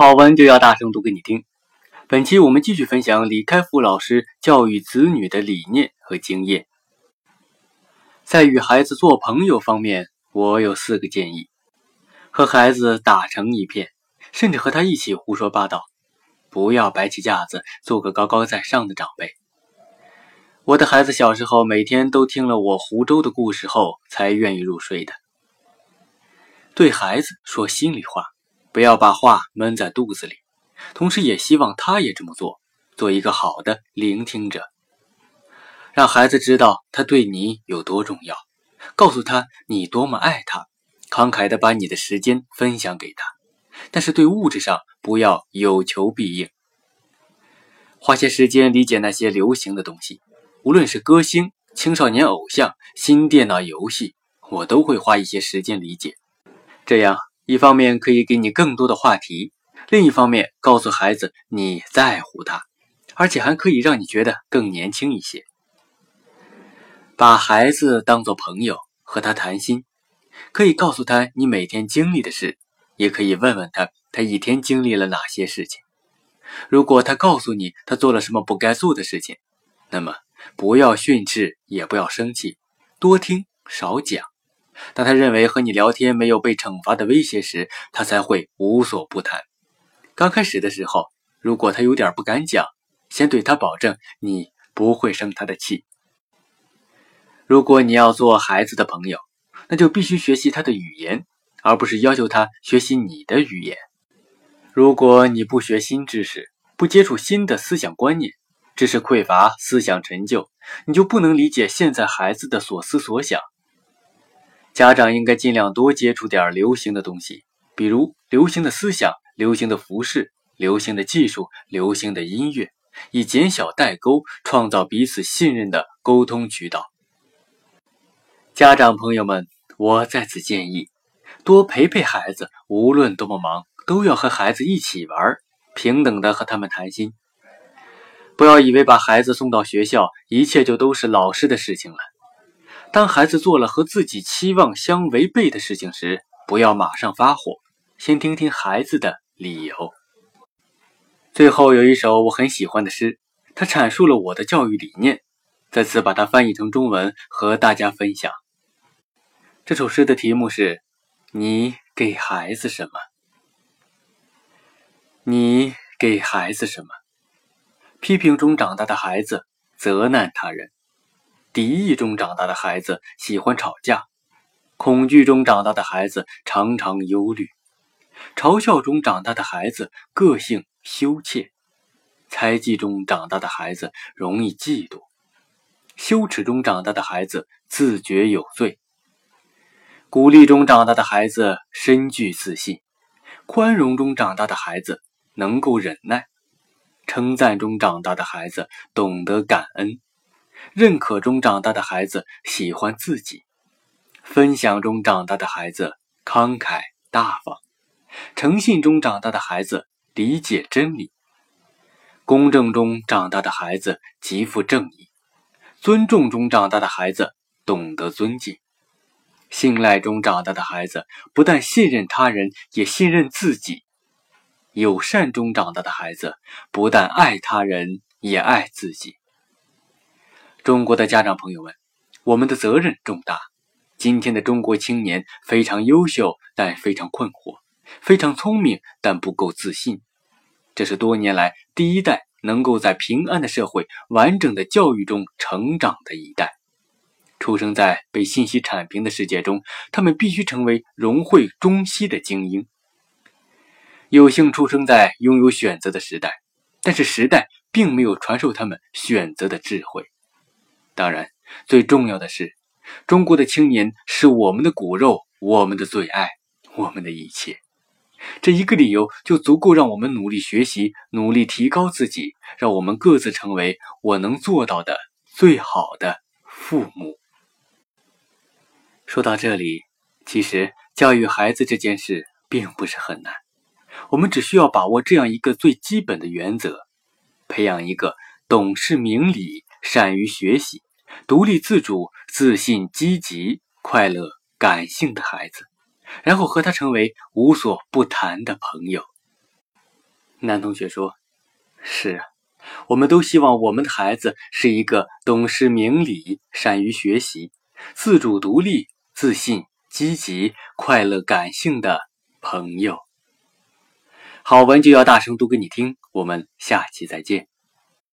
好文就要大声读给你听。本期我们继续分享李开复老师教育子女的理念和经验。在与孩子做朋友方面，我有四个建议：和孩子打成一片，甚至和他一起胡说八道，不要摆起架子做个高高在上的长辈。我的孩子小时候每天都听了我湖州的故事后才愿意入睡的。对孩子说心里话。不要把话闷在肚子里，同时也希望他也这么做，做一个好的聆听者，让孩子知道他对你有多重要，告诉他你多么爱他，慷慨的把你的时间分享给他，但是对物质上不要有求必应，花些时间理解那些流行的东西，无论是歌星、青少年偶像、新电脑游戏，我都会花一些时间理解，这样。一方面可以给你更多的话题，另一方面告诉孩子你在乎他，而且还可以让你觉得更年轻一些。把孩子当做朋友和他谈心，可以告诉他你每天经历的事，也可以问问他他一天经历了哪些事情。如果他告诉你他做了什么不该做的事情，那么不要训斥，也不要生气，多听少讲。当他认为和你聊天没有被惩罚的威胁时，他才会无所不谈。刚开始的时候，如果他有点不敢讲，先对他保证你不会生他的气。如果你要做孩子的朋友，那就必须学习他的语言，而不是要求他学习你的语言。如果你不学新知识，不接触新的思想观念，知识匮乏，思想陈旧，你就不能理解现在孩子的所思所想。家长应该尽量多接触点流行的东西，比如流行的思想、流行的服饰、流行的技术、流行的音乐，以减小代沟，创造彼此信任的沟通渠道。家长朋友们，我在此建议，多陪陪孩子，无论多么忙，都要和孩子一起玩，平等的和他们谈心。不要以为把孩子送到学校，一切就都是老师的事情了。当孩子做了和自己期望相违背的事情时，不要马上发火，先听听孩子的理由。最后有一首我很喜欢的诗，它阐述了我的教育理念，在此把它翻译成中文和大家分享。这首诗的题目是：你给孩子什么？你给孩子什么？批评中长大的孩子，责难他人。敌意中长大的孩子喜欢吵架，恐惧中长大的孩子常常忧虑，嘲笑中长大的孩子个性羞怯，猜忌中长大的孩子容易嫉妒，羞耻中长大的孩子自觉有罪，鼓励中长大的孩子深具自信，宽容中长大的孩子能够忍耐，称赞中长大的孩子懂得感恩。认可中长大的孩子喜欢自己，分享中长大的孩子慷慨大方，诚信中长大的孩子理解真理，公正中长大的孩子极富正义，尊重中长大的孩子懂得尊敬，信赖中长大的孩子不但信任他人，也信任自己，友善中长大的孩子不但爱他人，也爱自己。中国的家长朋友们，我们的责任重大。今天的中国青年非常优秀，但非常困惑；非常聪明，但不够自信。这是多年来第一代能够在平安的社会、完整的教育中成长的一代。出生在被信息铲平的世界中，他们必须成为融汇中西的精英。有幸出生在拥有选择的时代，但是时代并没有传授他们选择的智慧。当然，最重要的是，中国的青年是我们的骨肉，我们的最爱，我们的一切。这一个理由就足够让我们努力学习，努力提高自己，让我们各自成为我能做到的最好的父母。说到这里，其实教育孩子这件事并不是很难，我们只需要把握这样一个最基本的原则：培养一个懂事明理、善于学习。独立自主、自信、积极、快乐、感性的孩子，然后和他成为无所不谈的朋友。男同学说：“是啊，我们都希望我们的孩子是一个懂事明理、善于学习、自主独立、自信、积极、快乐、感性的朋友。”好文就要大声读给你听，我们下期再见。